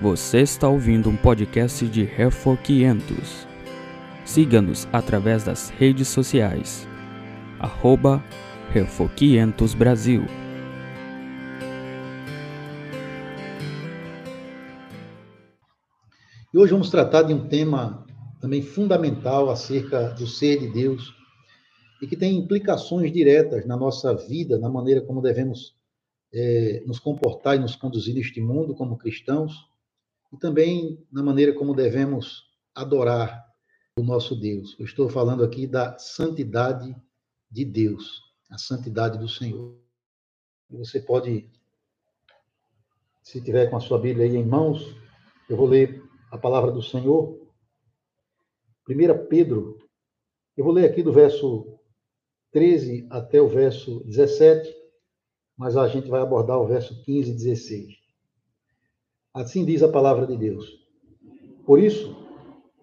Você está ouvindo um podcast de Refor 500. Siga-nos através das redes sociais. Arroba Refor 500 Brasil. E hoje vamos tratar de um tema também fundamental acerca do ser de Deus e que tem implicações diretas na nossa vida, na maneira como devemos é, nos comportar e nos conduzir neste mundo como cristãos e também na maneira como devemos adorar o nosso Deus. Eu estou falando aqui da santidade de Deus, a santidade do Senhor. Você pode, se tiver com a sua Bíblia aí em mãos, eu vou ler a palavra do Senhor. 1 Pedro, eu vou ler aqui do verso 13 até o verso 17, mas a gente vai abordar o verso 15 e 16. Assim diz a palavra de Deus. Por isso,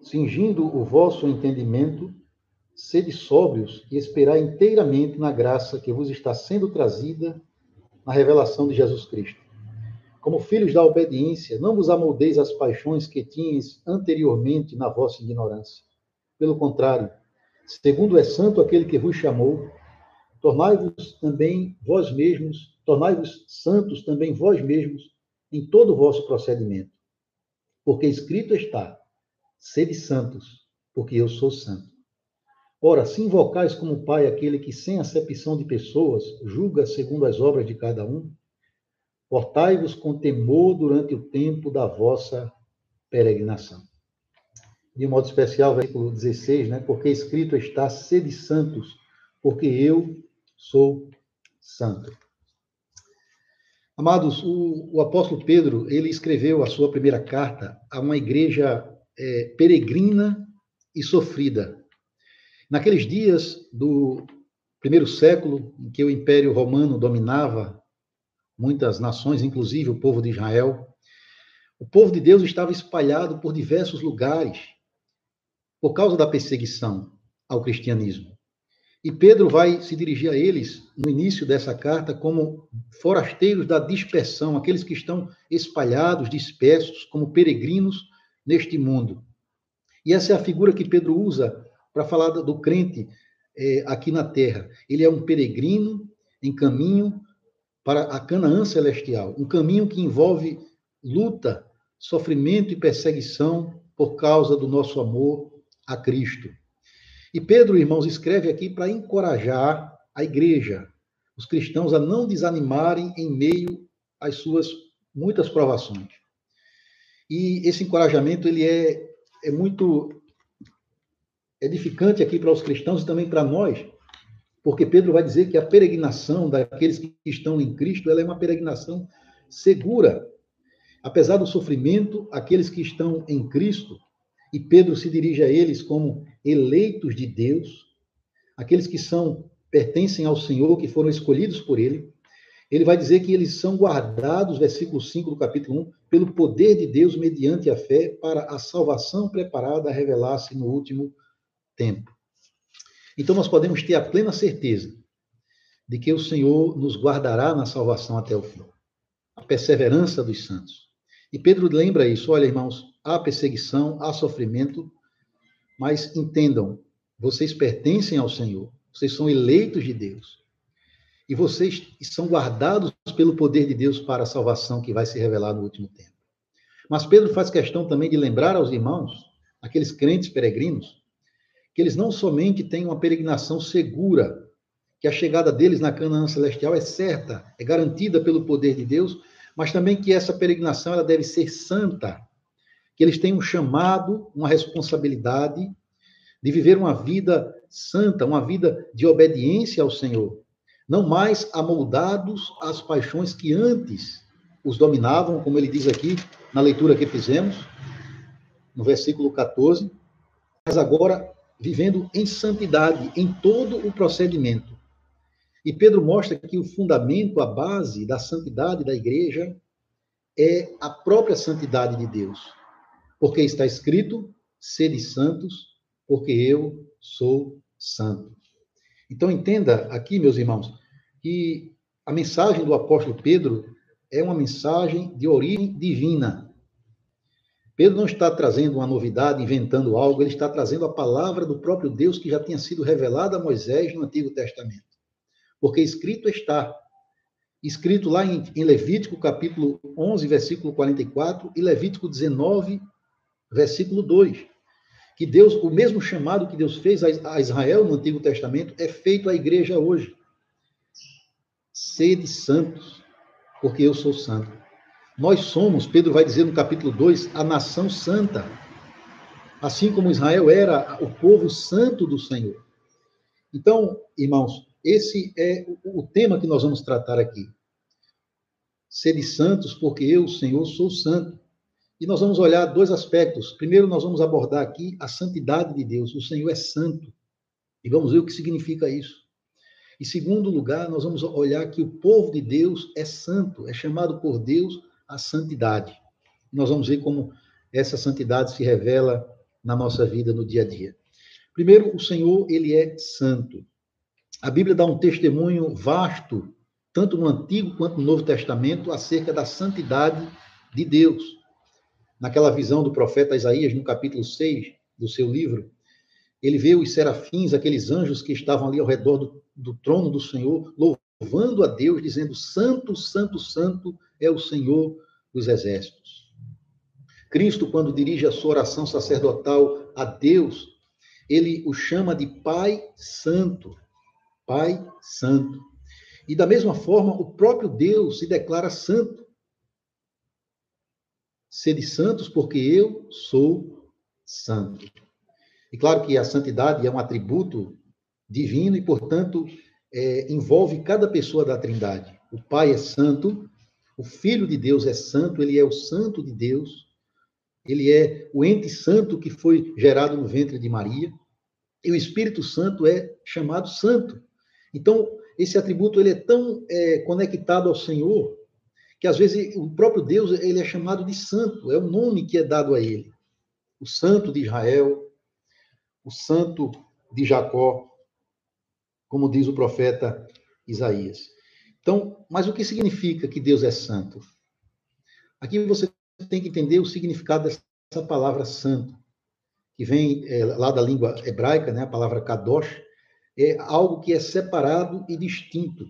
cingindo o vosso entendimento, sede sóbrios e esperai inteiramente na graça que vos está sendo trazida na revelação de Jesus Cristo. Como filhos da obediência, não vos amoldeis as paixões que tinhas anteriormente na vossa ignorância. Pelo contrário, segundo é santo aquele que vos chamou, tornai-vos também vós mesmos, tornai-vos santos também vós mesmos em todo o vosso procedimento. Porque escrito está: sede santos, porque eu sou santo. Ora, se invocais como Pai aquele que, sem acepção de pessoas, julga segundo as obras de cada um, portai-vos com temor durante o tempo da vossa peregrinação. De um modo especial, versículo 16, né? Porque escrito está: sede santos, porque eu sou santo. Amados, o, o, apóstolo Pedro, ele escreveu a sua primeira carta a uma igreja é, peregrina e sofrida. Naqueles dias do primeiro século, em que o Império Romano dominava muitas nações, inclusive o povo de Israel, o povo de Deus estava espalhado por diversos lugares por causa da perseguição ao cristianismo. E Pedro vai se dirigir a eles no início dessa carta como forasteiros da dispersão, aqueles que estão espalhados, dispersos, como peregrinos neste mundo. E essa é a figura que Pedro usa para falar do crente é, aqui na terra. Ele é um peregrino em caminho para a Canaã celestial, um caminho que envolve luta, sofrimento e perseguição por causa do nosso amor a Cristo. E Pedro, irmãos, escreve aqui para encorajar a igreja, os cristãos, a não desanimarem em meio às suas muitas provações. E esse encorajamento ele é, é muito edificante aqui para os cristãos e também para nós, porque Pedro vai dizer que a peregrinação daqueles que estão em Cristo ela é uma peregrinação segura. Apesar do sofrimento, aqueles que estão em Cristo, e Pedro se dirige a eles como eleitos de Deus, aqueles que são pertencem ao Senhor, que foram escolhidos por ele. Ele vai dizer que eles são guardados, versículo 5 do capítulo 1, pelo poder de Deus mediante a fé para a salvação preparada a revelar-se no último tempo. Então nós podemos ter a plena certeza de que o Senhor nos guardará na salvação até o fim. A perseverança dos santos. E Pedro lembra isso, olha, irmãos, há perseguição, há sofrimento, mas entendam, vocês pertencem ao Senhor, vocês são eleitos de Deus. E vocês são guardados pelo poder de Deus para a salvação que vai se revelar no último tempo. Mas Pedro faz questão também de lembrar aos irmãos, aqueles crentes peregrinos, que eles não somente têm uma peregrinação segura, que a chegada deles na Canaã celestial é certa, é garantida pelo poder de Deus, mas também que essa peregrinação ela deve ser santa, que eles têm um chamado, uma responsabilidade de viver uma vida santa, uma vida de obediência ao Senhor, não mais amoldados às paixões que antes os dominavam, como ele diz aqui na leitura que fizemos, no versículo 14, mas agora vivendo em santidade em todo o procedimento. E Pedro mostra que o fundamento, a base da santidade da igreja é a própria santidade de Deus. Porque está escrito: sede santos, porque eu sou santo. Então entenda aqui, meus irmãos, que a mensagem do apóstolo Pedro é uma mensagem de origem divina. Pedro não está trazendo uma novidade, inventando algo, ele está trazendo a palavra do próprio Deus que já tinha sido revelada a Moisés no Antigo Testamento. Porque escrito está, escrito lá em, Levítico capítulo 11, versículo 44 e Levítico 19, versículo 2, que Deus, o mesmo chamado que Deus fez a Israel no Antigo Testamento é feito à igreja hoje. Sede santos, porque eu sou santo. Nós somos, Pedro vai dizer no capítulo 2, a nação santa. Assim como Israel era o povo santo do Senhor. Então, irmãos, esse é o tema que nós vamos tratar aqui. Sede santos, porque eu, Senhor, sou santo. E nós vamos olhar dois aspectos. Primeiro, nós vamos abordar aqui a santidade de Deus. O Senhor é santo. E vamos ver o que significa isso. Em segundo lugar, nós vamos olhar que o povo de Deus é santo, é chamado por Deus a santidade. Nós vamos ver como essa santidade se revela na nossa vida no dia a dia. Primeiro, o Senhor, ele é santo. A Bíblia dá um testemunho vasto, tanto no Antigo quanto no Novo Testamento, acerca da santidade de Deus. Naquela visão do profeta Isaías, no capítulo 6 do seu livro, ele vê os serafins, aqueles anjos que estavam ali ao redor do, do trono do Senhor, louvando a Deus, dizendo: Santo, Santo, Santo é o Senhor dos exércitos. Cristo, quando dirige a sua oração sacerdotal a Deus, ele o chama de Pai Santo. Pai Santo. E da mesma forma, o próprio Deus se declara santo. Sede santos, porque eu sou santo. E claro que a santidade é um atributo divino e, portanto, é, envolve cada pessoa da Trindade. O Pai é santo, o Filho de Deus é santo, ele é o Santo de Deus, ele é o ente santo que foi gerado no ventre de Maria, e o Espírito Santo é chamado santo. Então, esse atributo ele é tão é, conectado ao Senhor que às vezes o próprio Deus ele é chamado de santo, é o nome que é dado a ele. O santo de Israel, o santo de Jacó, como diz o profeta Isaías. Então, mas o que significa que Deus é santo? Aqui você tem que entender o significado dessa palavra santo, que vem é, lá da língua hebraica, né, a palavra kadosh, é algo que é separado e distinto.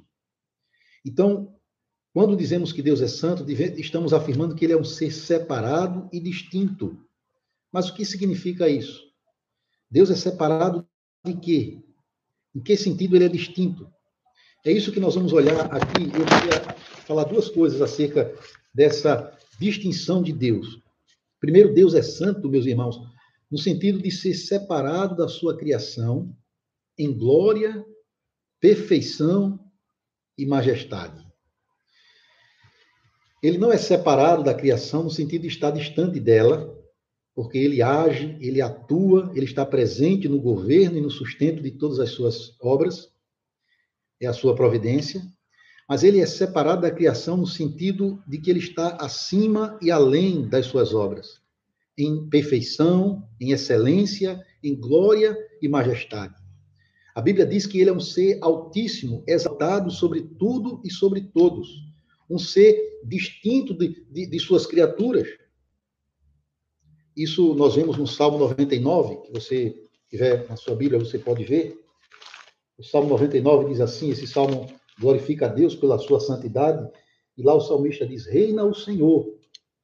Então, quando dizemos que Deus é santo, estamos afirmando que ele é um ser separado e distinto. Mas o que significa isso? Deus é separado de quê? Em que sentido ele é distinto? É isso que nós vamos olhar aqui. Eu queria falar duas coisas acerca dessa distinção de Deus. Primeiro, Deus é santo, meus irmãos, no sentido de ser separado da sua criação em glória, perfeição e majestade. Ele não é separado da criação no sentido de estar distante dela, porque ele age, ele atua, ele está presente no governo e no sustento de todas as suas obras, é a sua providência, mas ele é separado da criação no sentido de que ele está acima e além das suas obras, em perfeição, em excelência, em glória e majestade. A Bíblia diz que ele é um ser altíssimo, exaltado sobre tudo e sobre todos, um ser distinto de, de, de suas criaturas, isso nós vemos no Salmo 99, que você tiver na sua Bíblia, você pode ver. O Salmo 99 diz assim: esse salmo glorifica a Deus pela sua santidade. E lá o salmista diz: Reina o Senhor,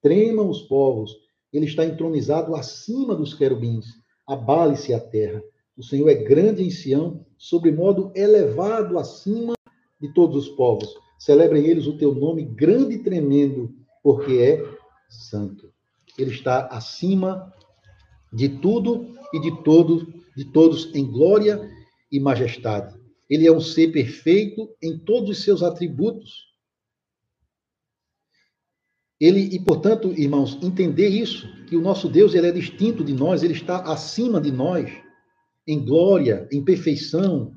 tremam os povos, ele está entronizado acima dos querubins, abale-se a terra. O Senhor é grande em Sião, sobre modo elevado acima de todos os povos. Celebrem eles o teu nome grande e tremendo, porque é santo. Ele está acima de tudo e de todos, de todos em glória e majestade. Ele é um ser perfeito em todos os seus atributos. Ele e portanto, irmãos, entender isso, que o nosso Deus ele é distinto de nós, ele está acima de nós em glória, em perfeição,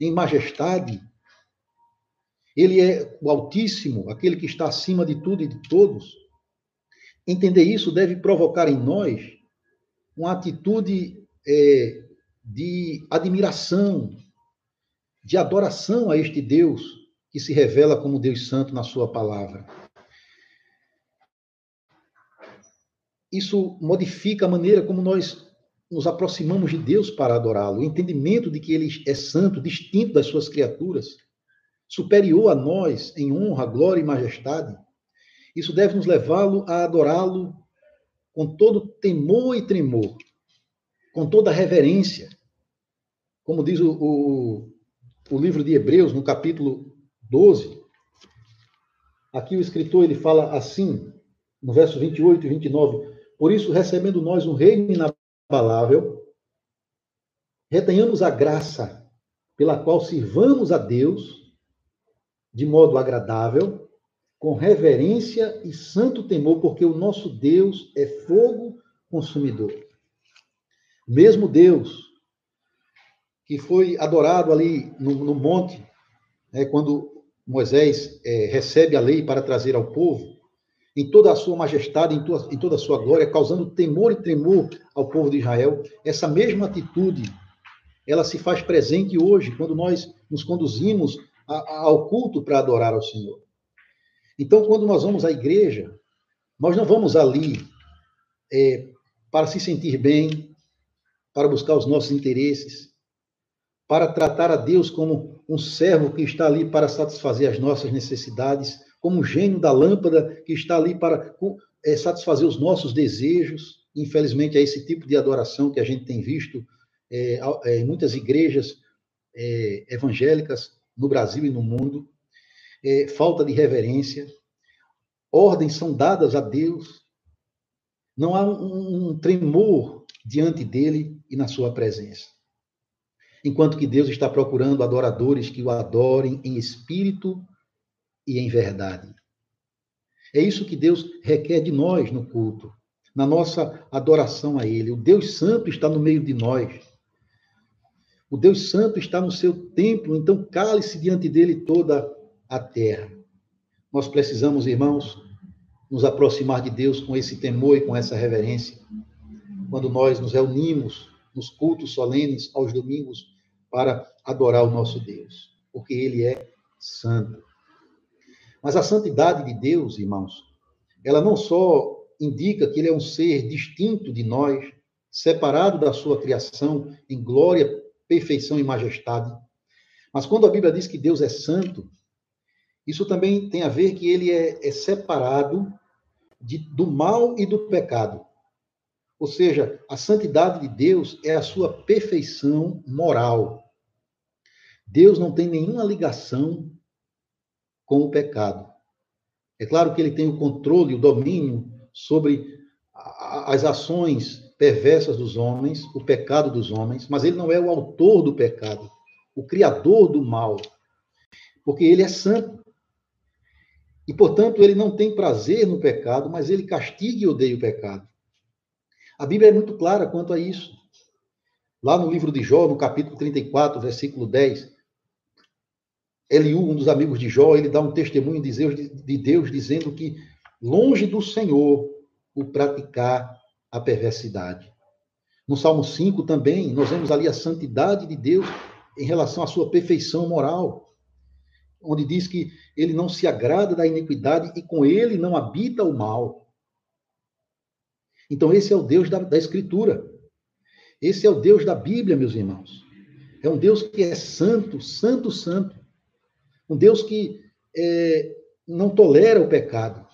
em majestade. Ele é o Altíssimo, aquele que está acima de tudo e de todos. Entender isso deve provocar em nós uma atitude é, de admiração, de adoração a este Deus que se revela como Deus Santo na Sua palavra. isso modifica a maneira como nós nos aproximamos de Deus para adorá-lo. O entendimento de que ele é santo, distinto das suas criaturas, superior a nós em honra, glória e majestade. Isso deve nos levá-lo a adorá-lo com todo temor e tremor, com toda reverência. Como diz o, o, o livro de Hebreus, no capítulo 12, aqui o escritor ele fala assim, no verso 28 e 29, por isso, recebendo nós um reino inabalável, retenhamos a graça pela qual sirvamos a Deus de modo agradável, com reverência e santo temor, porque o nosso Deus é fogo consumidor. Mesmo Deus que foi adorado ali no, no monte, né, quando Moisés é, recebe a lei para trazer ao povo, em toda a sua majestade, em, tua, em toda a sua glória, causando temor e tremor ao povo de Israel, essa mesma atitude, ela se faz presente hoje, quando nós nos conduzimos ao culto para adorar ao Senhor. Então, quando nós vamos à igreja, nós não vamos ali é, para se sentir bem, para buscar os nossos interesses, para tratar a Deus como um servo que está ali para satisfazer as nossas necessidades, como um gênio da lâmpada que está ali para é, satisfazer os nossos desejos. Infelizmente, é esse tipo de adoração que a gente tem visto é, é, em muitas igrejas é, evangélicas no Brasil e no mundo. É, falta de reverência. Ordens são dadas a Deus. Não há um, um tremor diante dele e na sua presença enquanto que Deus está procurando adoradores que o adorem em espírito e em verdade. É isso que Deus requer de nós no culto, na nossa adoração a Ele. O Deus Santo está no meio de nós. O Deus Santo está no seu templo, então cale-se diante dele toda a terra. Nós precisamos, irmãos, nos aproximar de Deus com esse temor e com essa reverência. Quando nós nos reunimos nos cultos solenes aos domingos para adorar o nosso Deus, porque ele é santo. Mas a santidade de Deus, irmãos, ela não só indica que ele é um ser distinto de nós, separado da sua criação em glória, perfeição e majestade, mas quando a Bíblia diz que Deus é santo, isso também tem a ver que ele é, é separado de, do mal e do pecado. Ou seja, a santidade de Deus é a sua perfeição moral. Deus não tem nenhuma ligação com o pecado. É claro que ele tem o controle, o domínio sobre as ações perversas dos homens, o pecado dos homens, mas ele não é o autor do pecado, o criador do mal, porque ele é santo. E, portanto, ele não tem prazer no pecado, mas ele castiga e odeia o pecado. A Bíblia é muito clara quanto a isso. Lá no livro de Jó, no capítulo 34, versículo 10, Eliú, um dos amigos de Jó, ele dá um testemunho de Deus, de Deus dizendo que longe do Senhor o praticar a perversidade. No Salmo 5 também, nós vemos ali a santidade de Deus em relação à sua perfeição moral, onde diz que ele não se agrada da iniquidade e com ele não habita o mal. Então, esse é o Deus da, da Escritura. Esse é o Deus da Bíblia, meus irmãos. É um Deus que é santo, santo, santo. Um Deus que é, não tolera o pecado.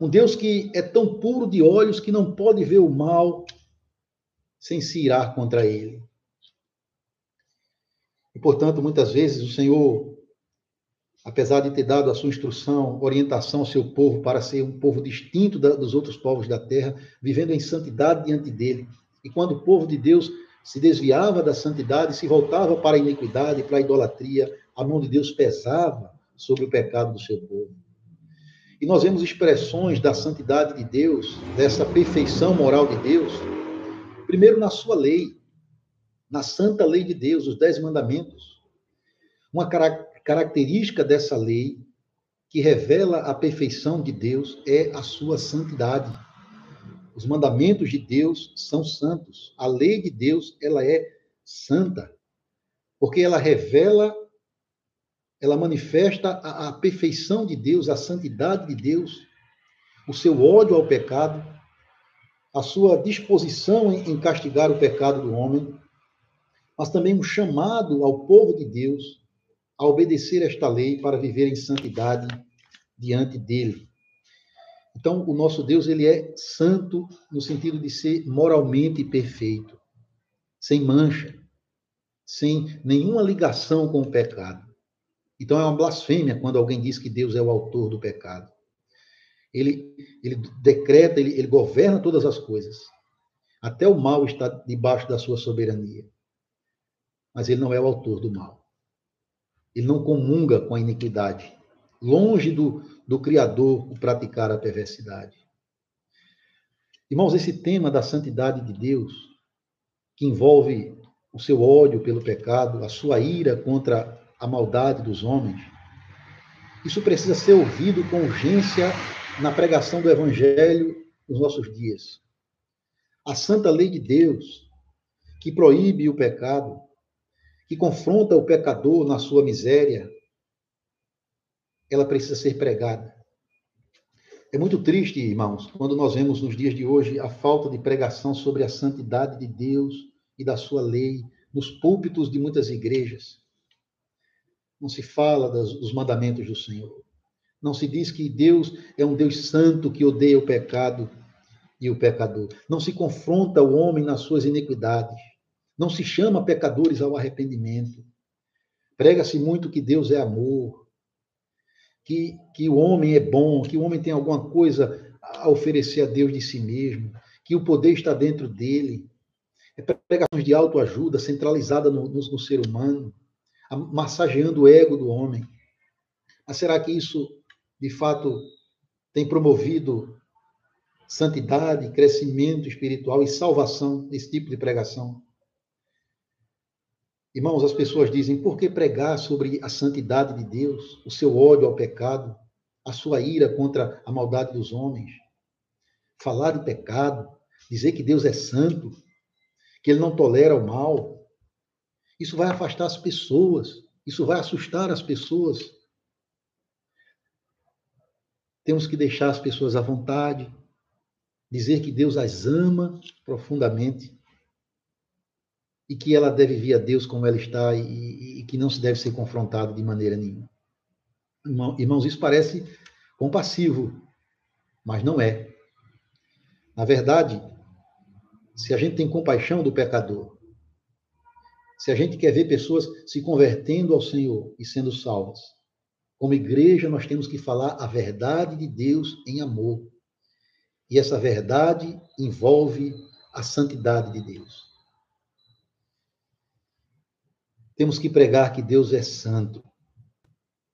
Um Deus que é tão puro de olhos que não pode ver o mal sem se irar contra ele. E, portanto, muitas vezes o Senhor apesar de ter dado a sua instrução, orientação ao seu povo para ser um povo distinto da, dos outros povos da terra, vivendo em santidade diante dele. E quando o povo de Deus se desviava da santidade, se voltava para a iniquidade, para a idolatria, a mão de Deus pesava sobre o pecado do seu povo. E nós vemos expressões da santidade de Deus, dessa perfeição moral de Deus, primeiro na sua lei, na santa lei de Deus, os dez mandamentos. Uma característica dessa lei que revela a perfeição de Deus é a sua santidade. Os mandamentos de Deus são santos. A lei de Deus, ela é santa, porque ela revela, ela manifesta a, a perfeição de Deus, a santidade de Deus, o seu ódio ao pecado, a sua disposição em castigar o pecado do homem, mas também um chamado ao povo de Deus a obedecer esta lei para viver em santidade diante dele. Então, o nosso Deus, ele é santo no sentido de ser moralmente perfeito, sem mancha, sem nenhuma ligação com o pecado. Então, é uma blasfêmia quando alguém diz que Deus é o autor do pecado. Ele, ele decreta, ele, ele governa todas as coisas. Até o mal está debaixo da sua soberania. Mas ele não é o autor do mal. Ele não comunga com a iniquidade. Longe do, do Criador o praticar a perversidade. Irmãos, esse tema da santidade de Deus, que envolve o seu ódio pelo pecado, a sua ira contra a maldade dos homens, isso precisa ser ouvido com urgência na pregação do Evangelho nos nossos dias. A santa lei de Deus, que proíbe o pecado, que confronta o pecador na sua miséria, ela precisa ser pregada. É muito triste, irmãos, quando nós vemos nos dias de hoje a falta de pregação sobre a santidade de Deus e da sua lei nos púlpitos de muitas igrejas. Não se fala das, dos mandamentos do Senhor. Não se diz que Deus é um Deus santo que odeia o pecado e o pecador. Não se confronta o homem nas suas iniquidades. Não se chama pecadores ao arrependimento. Prega-se muito que Deus é amor, que, que o homem é bom, que o homem tem alguma coisa a oferecer a Deus de si mesmo, que o poder está dentro dele. É pregações de autoajuda centralizada no, no, no ser humano, massageando o ego do homem. Mas será que isso, de fato, tem promovido santidade, crescimento espiritual e salvação, esse tipo de pregação? Irmãos, as pessoas dizem: por que pregar sobre a santidade de Deus, o seu ódio ao pecado, a sua ira contra a maldade dos homens? Falar de pecado, dizer que Deus é santo, que ele não tolera o mal. Isso vai afastar as pessoas, isso vai assustar as pessoas. Temos que deixar as pessoas à vontade, dizer que Deus as ama profundamente e que ela deve vir a Deus como ela está e, e que não se deve ser confrontada de maneira nenhuma. Irmãos, isso parece compassivo, mas não é. Na verdade, se a gente tem compaixão do pecador, se a gente quer ver pessoas se convertendo ao Senhor e sendo salvas, como igreja nós temos que falar a verdade de Deus em amor. E essa verdade envolve a santidade de Deus. Temos que pregar que Deus é santo,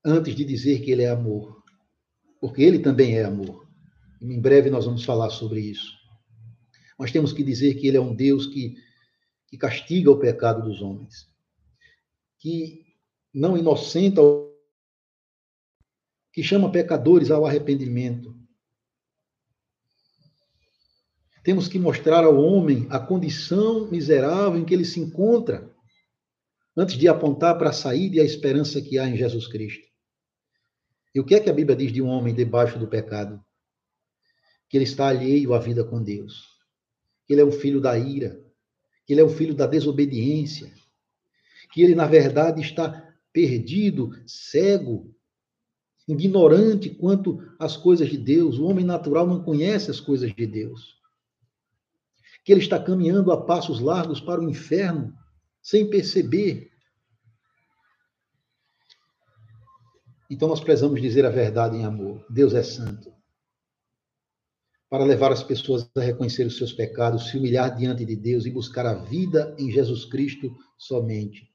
antes de dizer que Ele é amor, porque Ele também é amor. Em breve nós vamos falar sobre isso. Mas temos que dizer que Ele é um Deus que, que castiga o pecado dos homens, que não inocenta, que chama pecadores ao arrependimento. Temos que mostrar ao homem a condição miserável em que ele se encontra antes de apontar para a saída e a esperança que há em Jesus Cristo. E o que é que a Bíblia diz de um homem debaixo do pecado? Que ele está alheio à vida com Deus, que ele é um filho da ira, que ele é um filho da desobediência, que ele, na verdade, está perdido, cego, ignorante quanto às coisas de Deus. O homem natural não conhece as coisas de Deus. Que ele está caminhando a passos largos para o inferno sem perceber. Então nós precisamos dizer a verdade em amor. Deus é santo. Para levar as pessoas a reconhecer os seus pecados, se humilhar diante de Deus e buscar a vida em Jesus Cristo somente.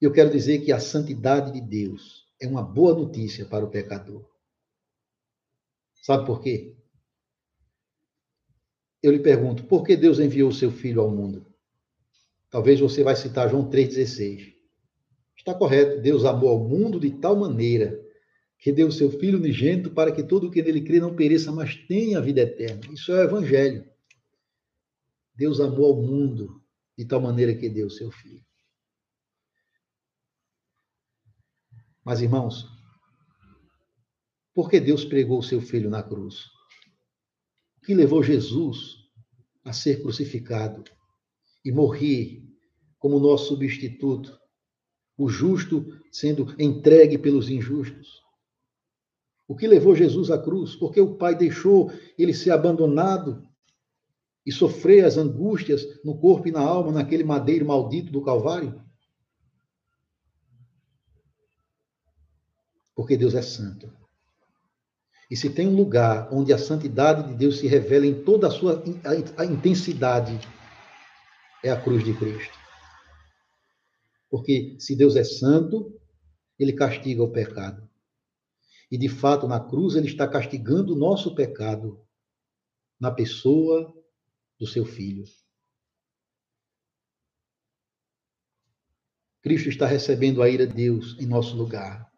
Eu quero dizer que a santidade de Deus é uma boa notícia para o pecador. Sabe por quê? Eu lhe pergunto, por que Deus enviou o seu filho ao mundo? Talvez você vai citar João 3,16. Está correto. Deus amou ao mundo de tal maneira que deu o seu Filho unigênito para que todo o que nele crê não pereça, mas tenha a vida eterna. Isso é o Evangelho. Deus amou ao mundo de tal maneira que deu o seu Filho. Mas, irmãos, por que Deus pregou o seu Filho na cruz? que levou Jesus a ser crucificado e morrer como nosso substituto, o justo sendo entregue pelos injustos. O que levou Jesus à cruz? Porque o Pai deixou ele ser abandonado e sofrer as angústias no corpo e na alma, naquele madeiro maldito do Calvário? Porque Deus é santo. E se tem um lugar onde a santidade de Deus se revela em toda a sua a, intensidade, é a cruz de Cristo. Porque se Deus é santo, ele castiga o pecado. E de fato, na cruz, ele está castigando o nosso pecado na pessoa do seu filho. Cristo está recebendo a ira de Deus em nosso lugar.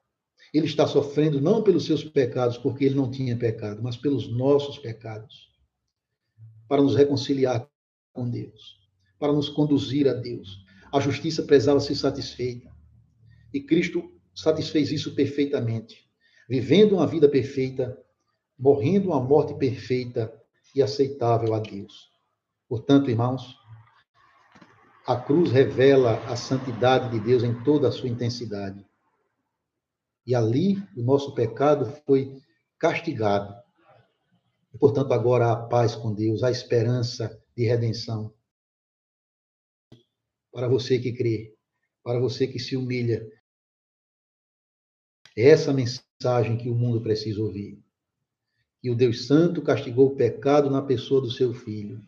Ele está sofrendo não pelos seus pecados, porque ele não tinha pecado, mas pelos nossos pecados, para nos reconciliar com Deus, para nos conduzir a Deus. A justiça precisava ser satisfeita. E Cristo satisfez isso perfeitamente, vivendo uma vida perfeita, morrendo uma morte perfeita e aceitável a Deus. Portanto, irmãos, a cruz revela a santidade de Deus em toda a sua intensidade. E ali o nosso pecado foi castigado. E, portanto, agora há paz com Deus, há esperança de redenção. Para você que crê, para você que se humilha. É essa mensagem que o mundo precisa ouvir. Que o Deus Santo castigou o pecado na pessoa do seu Filho,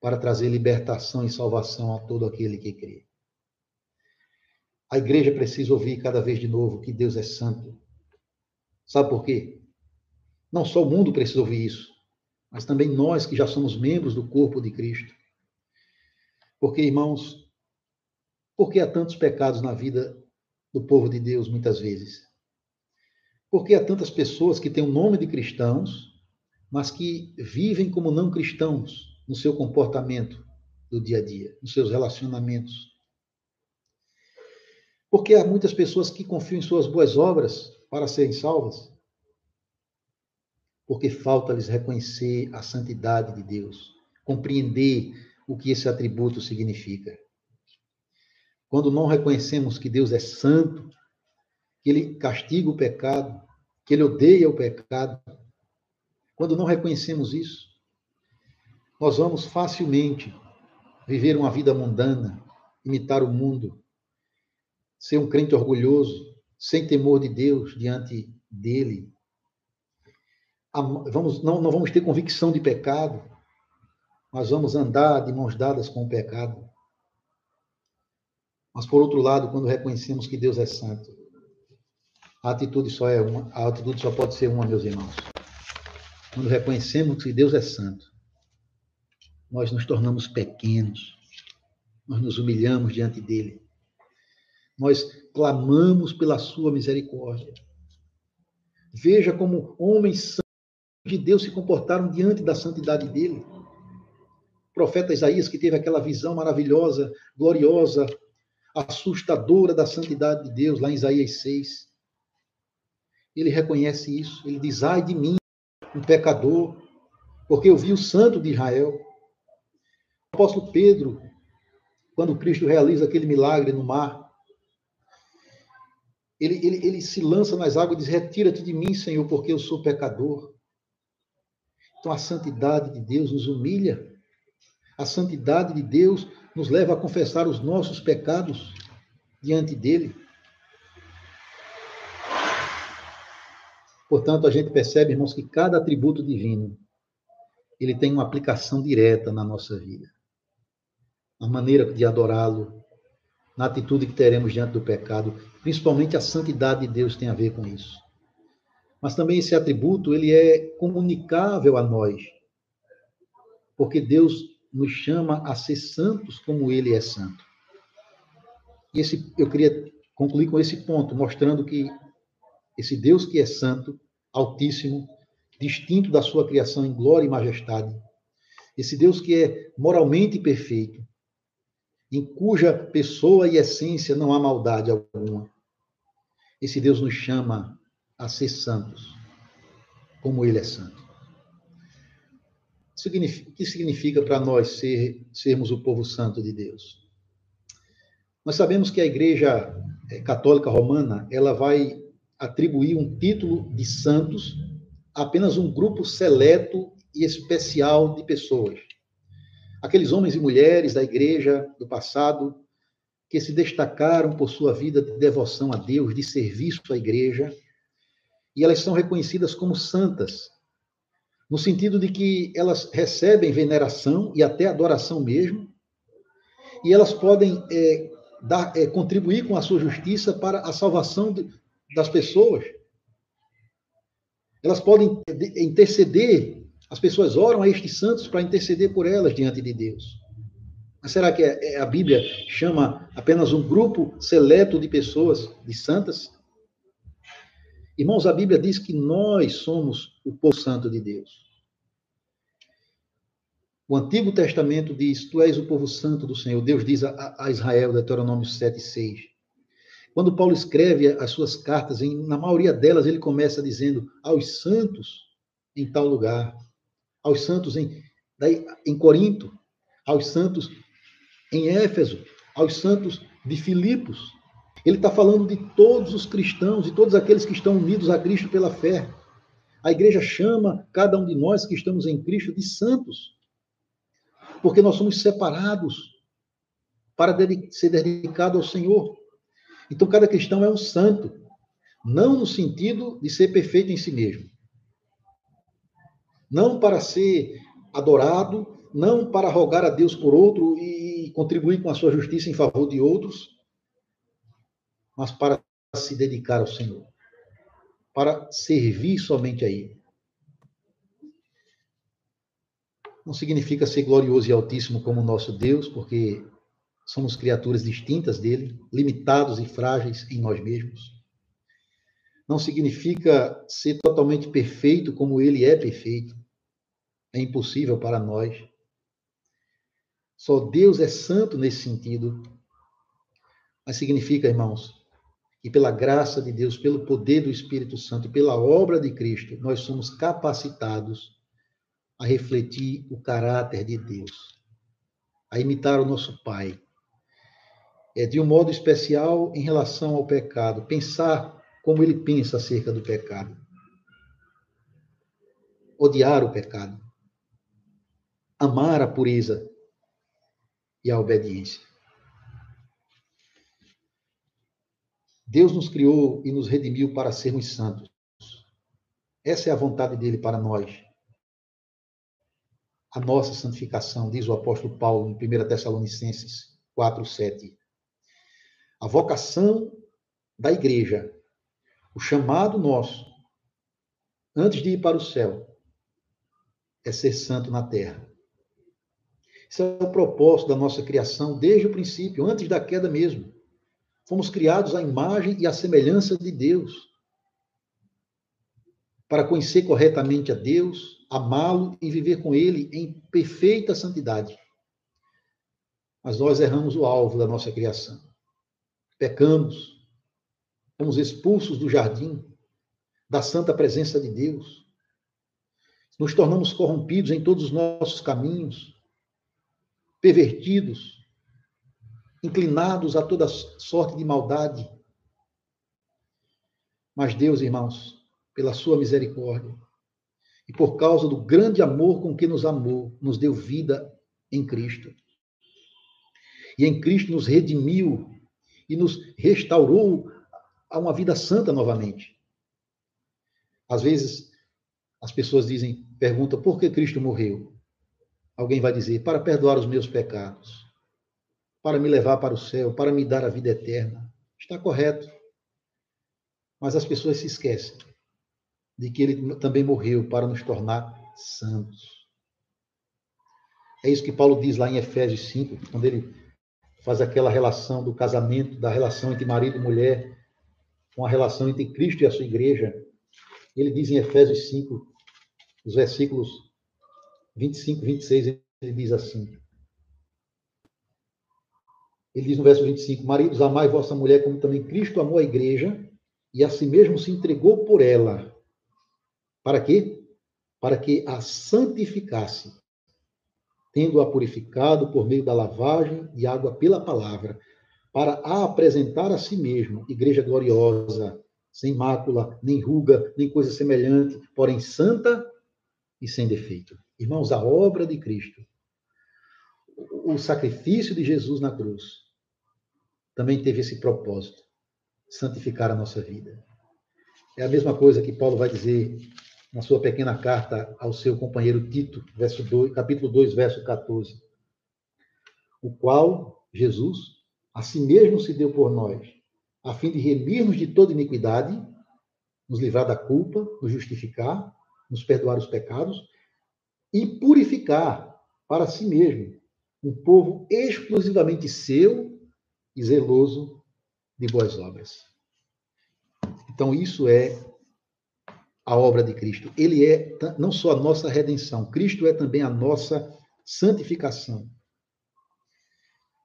para trazer libertação e salvação a todo aquele que crê. A igreja precisa ouvir cada vez de novo que Deus é santo. Sabe por quê? Não só o mundo precisa ouvir isso, mas também nós que já somos membros do corpo de Cristo. Porque, irmãos, por que há tantos pecados na vida do povo de Deus muitas vezes? Porque há tantas pessoas que têm o nome de cristãos, mas que vivem como não cristãos no seu comportamento do dia a dia, nos seus relacionamentos. Porque há muitas pessoas que confiam em suas boas obras para serem salvas. Porque falta-lhes reconhecer a santidade de Deus, compreender o que esse atributo significa. Quando não reconhecemos que Deus é santo, que ele castiga o pecado, que ele odeia o pecado, quando não reconhecemos isso, nós vamos facilmente viver uma vida mundana, imitar o mundo, ser um crente orgulhoso, sem temor de Deus diante dele. Vamos, não, não vamos ter convicção de pecado, mas vamos andar de mãos dadas com o pecado. Mas, por outro lado, quando reconhecemos que Deus é santo, a atitude só é uma, a atitude só pode ser uma, meus irmãos. Quando reconhecemos que Deus é santo, nós nos tornamos pequenos, nós nos humilhamos diante dele nós clamamos pela sua misericórdia. Veja como homens de Deus se comportaram diante da santidade dele. O profeta Isaías, que teve aquela visão maravilhosa, gloriosa, assustadora da santidade de Deus, lá em Isaías 6. Ele reconhece isso, ele diz: ai de mim, um pecador, porque eu vi o santo de Israel. O apóstolo Pedro, quando Cristo realiza aquele milagre no mar, ele, ele, ele se lança nas águas e diz: Retira-te de mim, Senhor, porque eu sou pecador. Então a santidade de Deus nos humilha. A santidade de Deus nos leva a confessar os nossos pecados diante dele. Portanto, a gente percebe, irmãos, que cada atributo divino ele tem uma aplicação direta na nossa vida. A maneira de adorá-lo, na atitude que teremos diante do pecado, principalmente a santidade de Deus tem a ver com isso. Mas também esse atributo, ele é comunicável a nós. Porque Deus nos chama a ser santos como ele é santo. E esse eu queria concluir com esse ponto, mostrando que esse Deus que é santo, altíssimo, distinto da sua criação em glória e majestade, esse Deus que é moralmente perfeito, em cuja pessoa e essência não há maldade alguma. Esse Deus nos chama a ser santos, como Ele é santo. o que significa para nós ser, sermos o povo santo de Deus? Nós sabemos que a Igreja eh, Católica Romana ela vai atribuir um título de santos a apenas um grupo seleto e especial de pessoas. Aqueles homens e mulheres da Igreja do passado que se destacaram por sua vida de devoção a Deus, de serviço à Igreja, e elas são reconhecidas como santas no sentido de que elas recebem veneração e até adoração mesmo, e elas podem é, dar, é, contribuir com a sua justiça para a salvação de, das pessoas. Elas podem interceder, as pessoas oram a estes santos para interceder por elas diante de Deus. Mas será que é, é, a Bíblia chama apenas um grupo seleto de pessoas, de santas? Irmãos, a Bíblia diz que nós somos o povo santo de Deus. O Antigo Testamento diz: Tu és o povo santo do Senhor. Deus diz a, a Israel, Deuteronômio 7, 6. Quando Paulo escreve as suas cartas, na maioria delas ele começa dizendo aos santos em tal lugar, aos santos em, daí, em Corinto, aos santos em Éfeso, aos santos de Filipos. Ele está falando de todos os cristãos, de todos aqueles que estão unidos a Cristo pela fé. A igreja chama cada um de nós que estamos em Cristo de santos porque nós somos separados para ser dedicado ao Senhor. Então, cada cristão é um santo, não no sentido de ser perfeito em si mesmo, não para ser adorado, não para rogar a Deus por outro e contribuir com a sua justiça em favor de outros, mas para se dedicar ao Senhor, para servir somente a Ele. não significa ser glorioso e altíssimo como o nosso Deus, porque somos criaturas distintas dele, limitados e frágeis em nós mesmos. Não significa ser totalmente perfeito como ele é perfeito. É impossível para nós. Só Deus é santo nesse sentido. Mas significa, irmãos, que pela graça de Deus, pelo poder do Espírito Santo, pela obra de Cristo, nós somos capacitados a refletir o caráter de Deus, a imitar o nosso Pai. É de um modo especial em relação ao pecado, pensar como ele pensa acerca do pecado. Odiar o pecado. Amar a pureza e a obediência. Deus nos criou e nos redimiu para sermos santos. Essa é a vontade dele para nós a nossa santificação, diz o apóstolo Paulo em 1 Tessalonicenses 4, 7. A vocação da igreja, o chamado nosso, antes de ir para o céu, é ser santo na terra. Esse é o propósito da nossa criação desde o princípio, antes da queda mesmo. Fomos criados à imagem e à semelhança de Deus. Para conhecer corretamente a Deus, amá-lo e viver com ele em perfeita santidade. Mas nós erramos o alvo da nossa criação. Pecamos, fomos expulsos do jardim, da santa presença de Deus. Nos tornamos corrompidos em todos os nossos caminhos, pervertidos, inclinados a toda sorte de maldade. Mas Deus, irmãos, pela sua misericórdia, e por causa do grande amor com que nos amou, nos deu vida em Cristo. E em Cristo nos redimiu e nos restaurou a uma vida santa novamente. Às vezes, as pessoas dizem, perguntam, por que Cristo morreu? Alguém vai dizer, para perdoar os meus pecados, para me levar para o céu, para me dar a vida eterna. Está correto. Mas as pessoas se esquecem de que ele também morreu para nos tornar santos. É isso que Paulo diz lá em Efésios 5, quando ele faz aquela relação do casamento, da relação entre marido e mulher, com a relação entre Cristo e a sua igreja. Ele diz em Efésios 5, os versículos 25 e 26, ele diz assim. Ele diz no verso 25: Maridos, amai vossa mulher como também Cristo amou a igreja e a si mesmo se entregou por ela, para quê? Para que a santificasse, tendo-a purificado por meio da lavagem de água pela palavra, para a apresentar a si mesmo, igreja gloriosa, sem mácula, nem ruga, nem coisa semelhante, porém santa e sem defeito. Irmãos, a obra de Cristo, o sacrifício de Jesus na cruz, também teve esse propósito, santificar a nossa vida. É a mesma coisa que Paulo vai dizer na sua pequena carta ao seu companheiro Tito, verso 2, capítulo 2, verso 14. O qual Jesus a si mesmo se deu por nós, a fim de remir-nos de toda iniquidade, nos livrar da culpa, nos justificar, nos perdoar os pecados e purificar para si mesmo um povo exclusivamente seu e zeloso de boas obras. Então, isso é a obra de Cristo. Ele é não só a nossa redenção, Cristo é também a nossa santificação.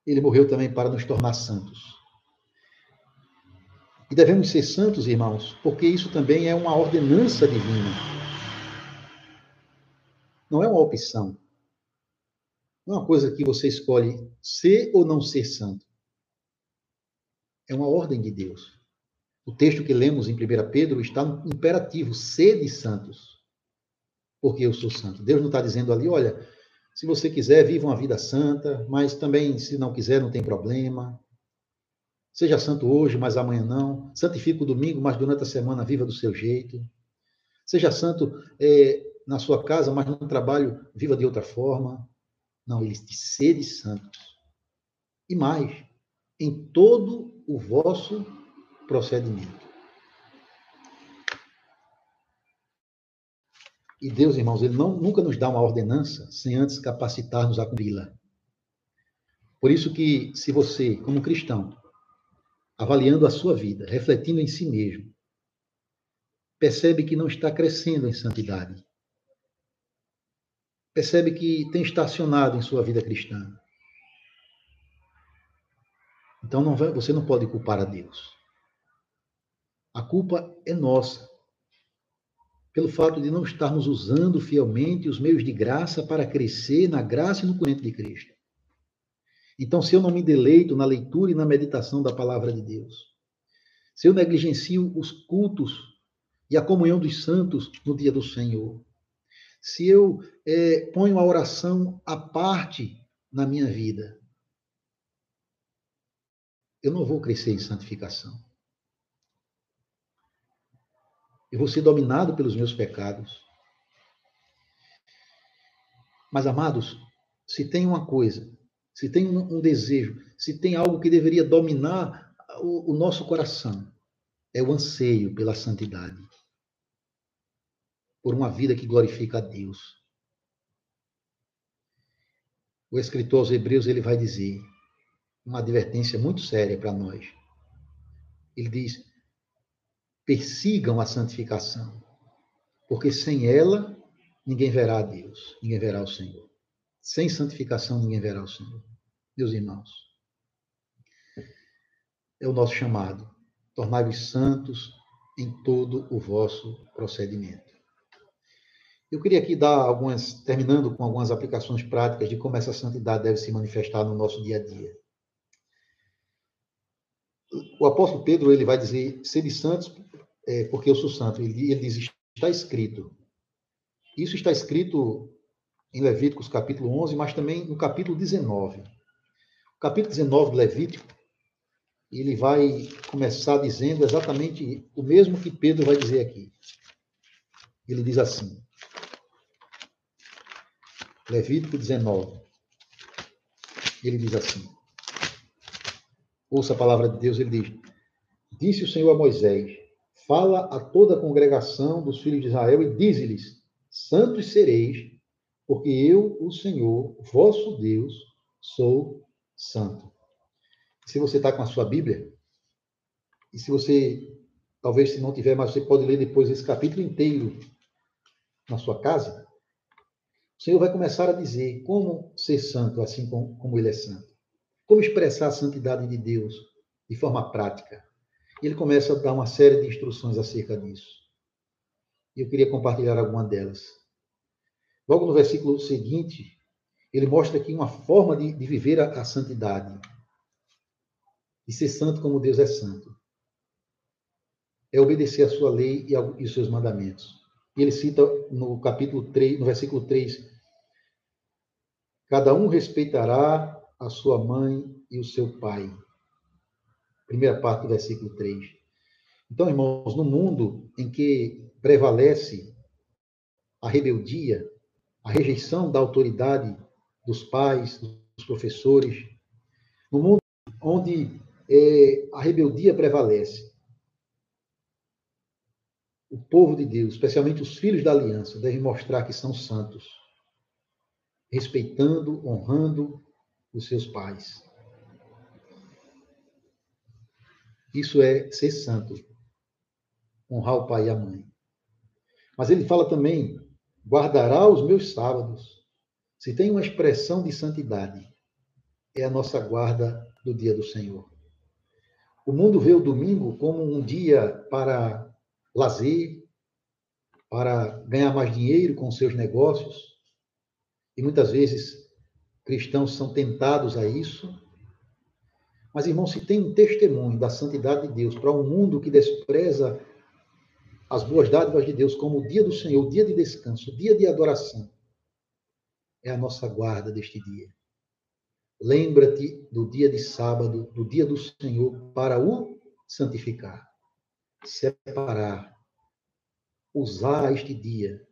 Ele morreu também para nos tornar santos. E devemos ser santos, irmãos, porque isso também é uma ordenança divina. Não é uma opção. Não é uma coisa que você escolhe ser ou não ser santo. É uma ordem de Deus. O texto que lemos em 1 Pedro está no imperativo: sede santos, porque eu sou santo. Deus não está dizendo ali, olha, se você quiser, viva uma vida santa, mas também, se não quiser, não tem problema. Seja santo hoje, mas amanhã não. Santifique o domingo, mas durante a semana viva do seu jeito. Seja santo é, na sua casa, mas no trabalho viva de outra forma. Não, ele diz sede santos. E mais, em todo o vosso procedimento. E Deus, irmãos, ele não, nunca nos dá uma ordenança sem antes capacitar-nos a cumpri-la. Por isso que, se você, como cristão, avaliando a sua vida, refletindo em si mesmo, percebe que não está crescendo em santidade, percebe que tem estacionado em sua vida cristã, então não vai, você não pode culpar a Deus. A culpa é nossa. Pelo fato de não estarmos usando fielmente os meios de graça para crescer na graça e no conhecimento de Cristo. Então, se eu não me deleito na leitura e na meditação da palavra de Deus, se eu negligencio os cultos e a comunhão dos santos no dia do Senhor, se eu é, ponho a oração à parte na minha vida, eu não vou crescer em santificação. Eu vou ser dominado pelos meus pecados. Mas, amados, se tem uma coisa, se tem um, desejo, se tem algo que deveria dominar o, o nosso coração, é o anseio pela santidade. Por uma vida que glorifica a Deus. O escritor aos Hebreus ele vai dizer uma advertência muito séria para nós. Ele diz: persigam a santificação, porque sem ela ninguém verá a Deus, ninguém verá o Senhor. Sem santificação ninguém verá o Senhor. Meus irmãos, é o nosso chamado. Tornai-vos santos em todo o vosso procedimento. Eu queria aqui dar algumas, terminando com algumas aplicações práticas de como essa santidade deve se manifestar no nosso dia a dia. O apóstolo Pedro ele vai dizer: sede santos é, porque eu sou santo. Ele, ele diz, está escrito. Isso está escrito em Levíticos capítulo 11, mas também no capítulo 19. O capítulo 19 de Levítico, ele vai começar dizendo exatamente o mesmo que Pedro vai dizer aqui. Ele diz assim, Levítico 19. Ele diz assim: Ouça a palavra de Deus, ele diz: Disse o Senhor a Moisés: fala a toda a congregação dos filhos de Israel e diz-lhes: Santos sereis, porque eu, o Senhor, vosso Deus, sou santo. Se você está com a sua Bíblia, e se você, talvez se não tiver, mas você pode ler depois esse capítulo inteiro na sua casa, o Senhor vai começar a dizer como ser santo, assim como, como Ele é santo. Como expressar a santidade de Deus de forma prática. Ele começa a dar uma série de instruções acerca disso. E eu queria compartilhar alguma delas. Logo no versículo seguinte, ele mostra aqui uma forma de, de viver a, a santidade. E ser santo como Deus é santo. É obedecer a sua lei e, a, e os seus mandamentos. E ele cita no capítulo 3, no versículo 3, cada um respeitará a sua mãe e o seu pai. Primeira parte do versículo 3. Então, irmãos, no mundo em que prevalece a rebeldia, a rejeição da autoridade dos pais, dos professores, no mundo onde é, a rebeldia prevalece, o povo de Deus, especialmente os filhos da aliança, devem mostrar que são santos, respeitando, honrando os seus pais. Isso é ser santo, honrar o pai e a mãe. Mas ele fala também: guardará os meus sábados. Se tem uma expressão de santidade, é a nossa guarda do dia do Senhor. O mundo vê o domingo como um dia para lazer, para ganhar mais dinheiro com seus negócios. E muitas vezes cristãos são tentados a isso. Mas, irmão, se tem um testemunho da santidade de Deus para um mundo que despreza as boas dádivas de Deus como o dia do Senhor, o dia de descanso, o dia de adoração, é a nossa guarda deste dia. Lembra-te do dia de sábado, do dia do Senhor, para o santificar separar, usar este dia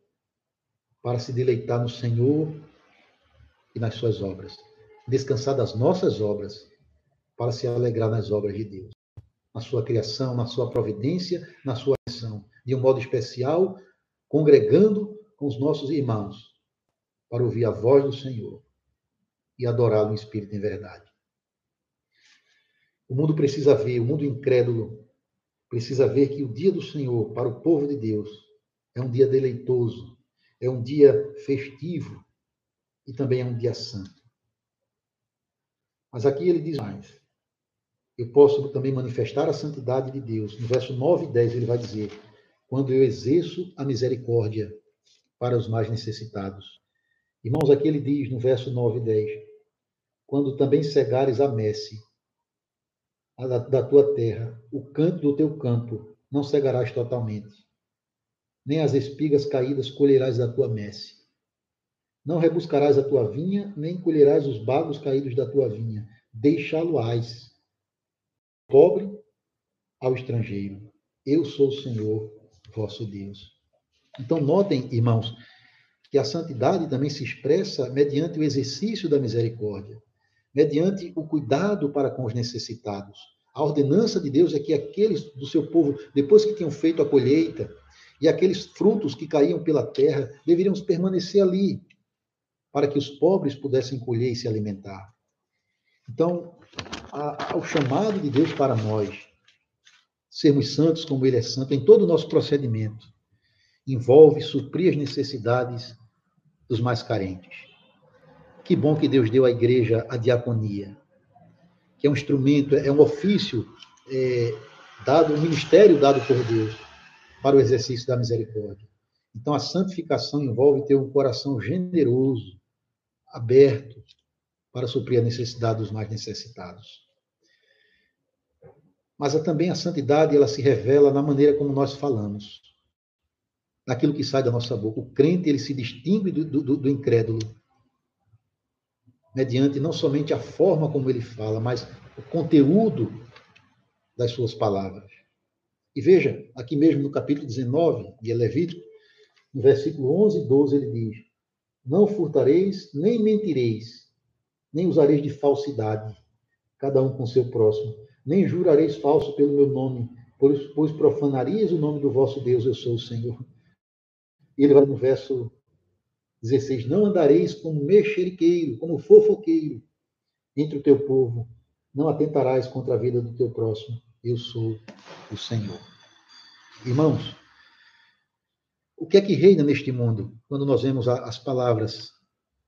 para se deleitar no Senhor e nas suas obras, descansar das nossas obras para se alegrar nas obras de Deus, na sua criação, na sua providência, na sua ação, de um modo especial, congregando com os nossos irmãos para ouvir a voz do Senhor e adorá-lo em espírito e em verdade. O mundo precisa ver, o mundo incrédulo precisa ver que o dia do Senhor para o povo de Deus é um dia deleitoso, é um dia festivo e também é um dia santo. Mas aqui ele diz mais. Eu posso também manifestar a santidade de Deus. No verso 9 e 10 ele vai dizer: quando eu exerço a misericórdia para os mais necessitados. Irmãos, aqui ele diz no verso 9 e 10: quando também cegares a messe da, da tua terra, o canto do teu campo, não cegarás totalmente. Nem as espigas caídas colherás da tua messe. Não rebuscarás a tua vinha, nem colherás os bagos caídos da tua vinha. Deixá-lo-ás, pobre ao estrangeiro. Eu sou o Senhor, vosso Deus. Então, notem, irmãos, que a santidade também se expressa mediante o exercício da misericórdia mediante o cuidado para com os necessitados. A ordenança de Deus é que aqueles do seu povo, depois que tinham feito a colheita, e aqueles frutos que caíam pela terra, deveriam permanecer ali, para que os pobres pudessem colher e se alimentar. Então, o chamado de Deus para nós, sermos santos como Ele é santo, em todo o nosso procedimento, envolve suprir as necessidades dos mais carentes. Que bom que Deus deu à igreja a diaconia, que é um instrumento, é um ofício é, dado, um ministério dado por Deus para o exercício da misericórdia. Então, a santificação envolve ter um coração generoso, aberto, para suprir a necessidade dos mais necessitados. Mas também a santidade, ela se revela na maneira como nós falamos, naquilo que sai da nossa boca. O crente, ele se distingue do, do, do incrédulo mediante não somente a forma como ele fala, mas o conteúdo das suas palavras. E veja, aqui mesmo no capítulo 19 de Levítico, no versículo 11 e 12, ele diz: Não furtareis, nem mentireis, nem usareis de falsidade, cada um com seu próximo, nem jurareis falso pelo meu nome, pois, pois profanarias o nome do vosso Deus, eu sou o Senhor. E ele vai no verso 16: Não andareis como mexeriqueiro, como fofoqueiro entre o teu povo. Não atentarás contra a vida do teu próximo. Eu sou o Senhor. Irmãos, o que é que reina neste mundo quando nós vemos as palavras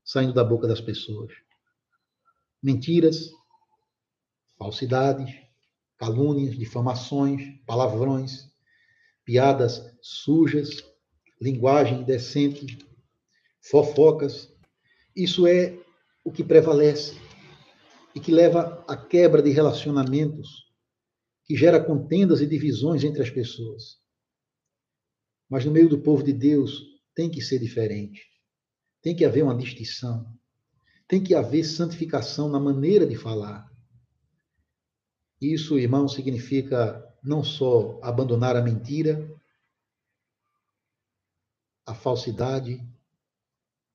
saindo da boca das pessoas? Mentiras, falsidades, calúnias, difamações, palavrões, piadas sujas, linguagem indecente, fofocas. Isso é o que prevalece e que leva à quebra de relacionamentos, que gera contendas e divisões entre as pessoas. Mas no meio do povo de Deus tem que ser diferente. Tem que haver uma distinção. Tem que haver santificação na maneira de falar. Isso, irmão, significa não só abandonar a mentira, a falsidade,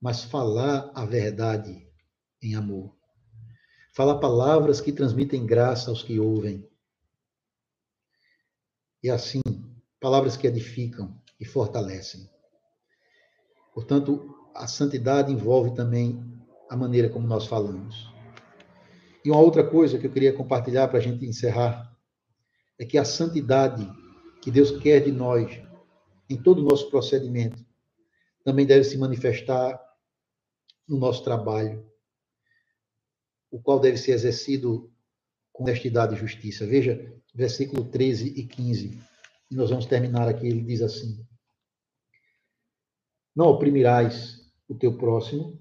mas falar a verdade em amor. Falar palavras que transmitem graça aos que ouvem. E assim, palavras que edificam e fortalecem. Portanto, a santidade envolve também a maneira como nós falamos. E uma outra coisa que eu queria compartilhar para a gente encerrar é que a santidade que Deus quer de nós em todo o nosso procedimento também deve se manifestar no nosso trabalho, o qual deve ser exercido com honestidade e justiça. Veja, versículo 13 e 15. E nós vamos terminar aqui. Ele diz assim: Não oprimirás o teu próximo,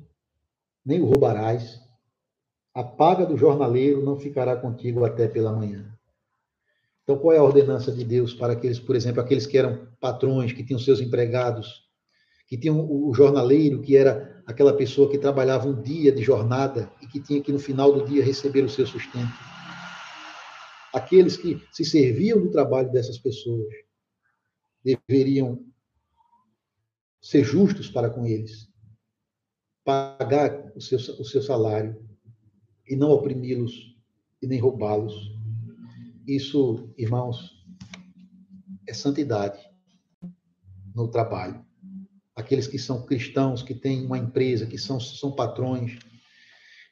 nem o roubarás. A paga do jornaleiro não ficará contigo até pela manhã. Então, qual é a ordenança de Deus para aqueles, por exemplo, aqueles que eram patrões, que tinham seus empregados, que tinham o jornaleiro, que era aquela pessoa que trabalhava um dia de jornada e que tinha que no final do dia receber o seu sustento. Aqueles que se serviam do trabalho dessas pessoas deveriam ser justos para com eles, pagar o seu, o seu salário e não oprimi-los e nem roubá-los. Isso, irmãos, é santidade no trabalho. Aqueles que são cristãos, que têm uma empresa, que são, são patrões,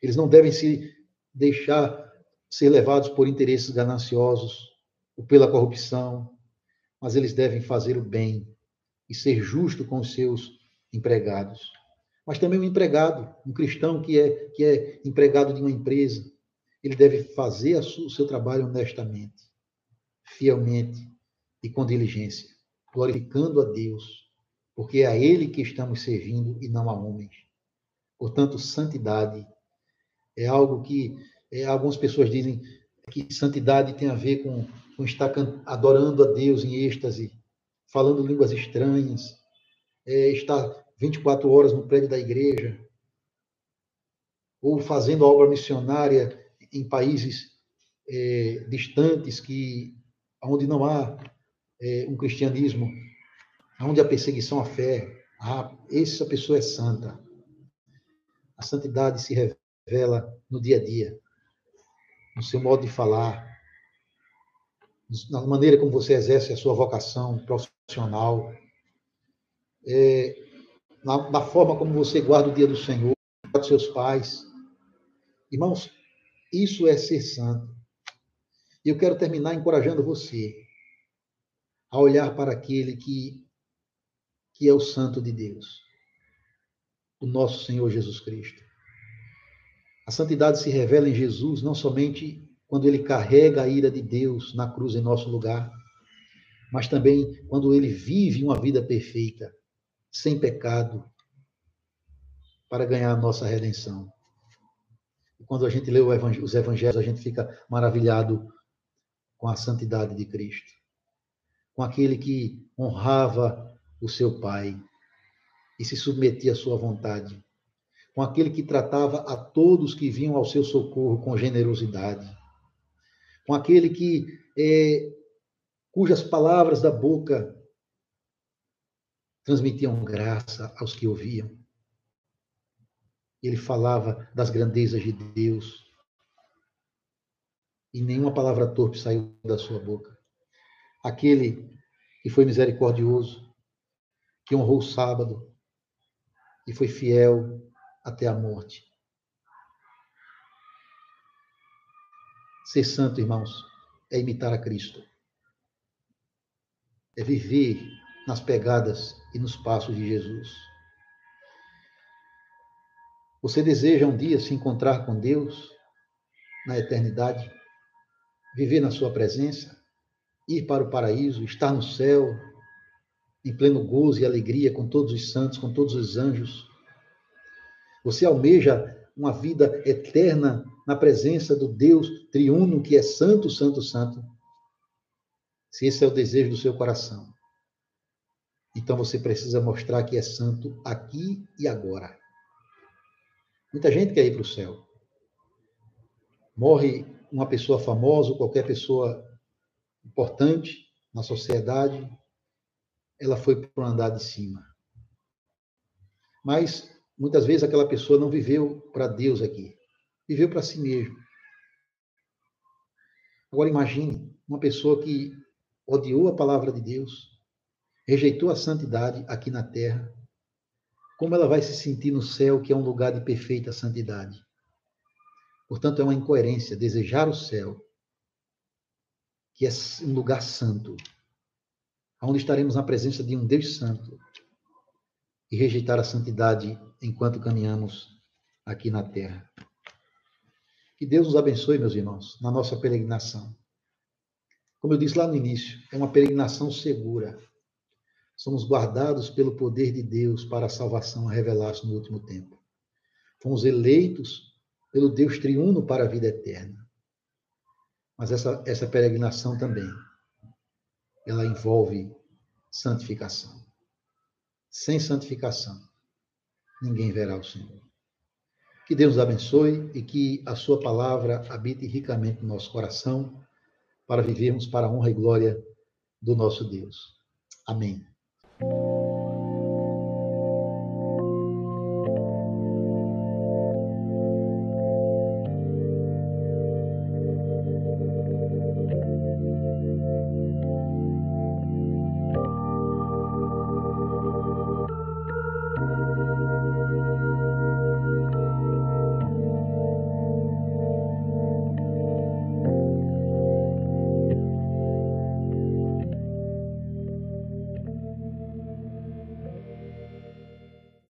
eles não devem se deixar ser levados por interesses gananciosos ou pela corrupção, mas eles devem fazer o bem e ser justo com os seus empregados. Mas também um empregado, um cristão que é, que é empregado de uma empresa, ele deve fazer o seu trabalho honestamente, fielmente e com diligência, glorificando a Deus, porque é a Ele que estamos servindo e não a homens. Portanto, santidade é algo que é, algumas pessoas dizem que santidade tem a ver com, com estar adorando a Deus em êxtase, falando línguas estranhas, é, estar 24 horas no prédio da igreja, ou fazendo obra missionária em países é, distantes que onde não há é, um cristianismo, onde há perseguição à fé, ah, essa pessoa é santa. A santidade se revela no dia a dia, no seu modo de falar, na maneira como você exerce a sua vocação profissional, é, na, na, forma como você guarda o dia do Senhor, dos seus pais. Irmãos, isso é ser santo. E eu quero terminar encorajando você a olhar para aquele que, que é o santo de Deus, o nosso Senhor Jesus Cristo. A santidade se revela em Jesus não somente quando ele carrega a ira de Deus na cruz em nosso lugar, mas também quando ele vive uma vida perfeita, sem pecado, para ganhar a nossa redenção. Quando a gente lê os evangelhos, a gente fica maravilhado com a santidade de Cristo, com aquele que honrava o seu Pai e se submetia à sua vontade, com aquele que tratava a todos que vinham ao seu socorro com generosidade, com aquele que é, cujas palavras da boca transmitiam graça aos que ouviam. Ele falava das grandezas de Deus. E nenhuma palavra torpe saiu da sua boca. Aquele que foi misericordioso, que honrou o sábado e foi fiel até a morte. Ser santo, irmãos, é imitar a Cristo. É viver nas pegadas e nos passos de Jesus. Você deseja um dia se encontrar com Deus na eternidade, viver na sua presença, ir para o paraíso, estar no céu, em pleno gozo e alegria com todos os santos, com todos os anjos. Você almeja uma vida eterna na presença do Deus triuno que é santo, santo, santo, se esse é o desejo do seu coração, então você precisa mostrar que é santo aqui e agora. Muita gente quer ir para o céu. Morre uma pessoa famosa, qualquer pessoa importante na sociedade, ela foi para o andar de cima. Mas muitas vezes aquela pessoa não viveu para Deus aqui, viveu para si mesmo. Agora imagine uma pessoa que odiou a palavra de Deus, rejeitou a santidade aqui na terra, como ela vai se sentir no céu, que é um lugar de perfeita santidade? Portanto, é uma incoerência desejar o céu, que é um lugar santo, onde estaremos na presença de um Deus santo, e rejeitar a santidade enquanto caminhamos aqui na terra. Que Deus nos abençoe, meus irmãos, na nossa peregrinação. Como eu disse lá no início, é uma peregrinação segura. Somos guardados pelo poder de Deus para a salvação revelar-se no último tempo. Fomos eleitos pelo Deus triuno para a vida eterna. Mas essa, essa peregrinação também, ela envolve santificação. Sem santificação, ninguém verá o Senhor. Que Deus abençoe e que a sua palavra habite ricamente no nosso coração para vivermos para a honra e glória do nosso Deus. Amém. Thank you.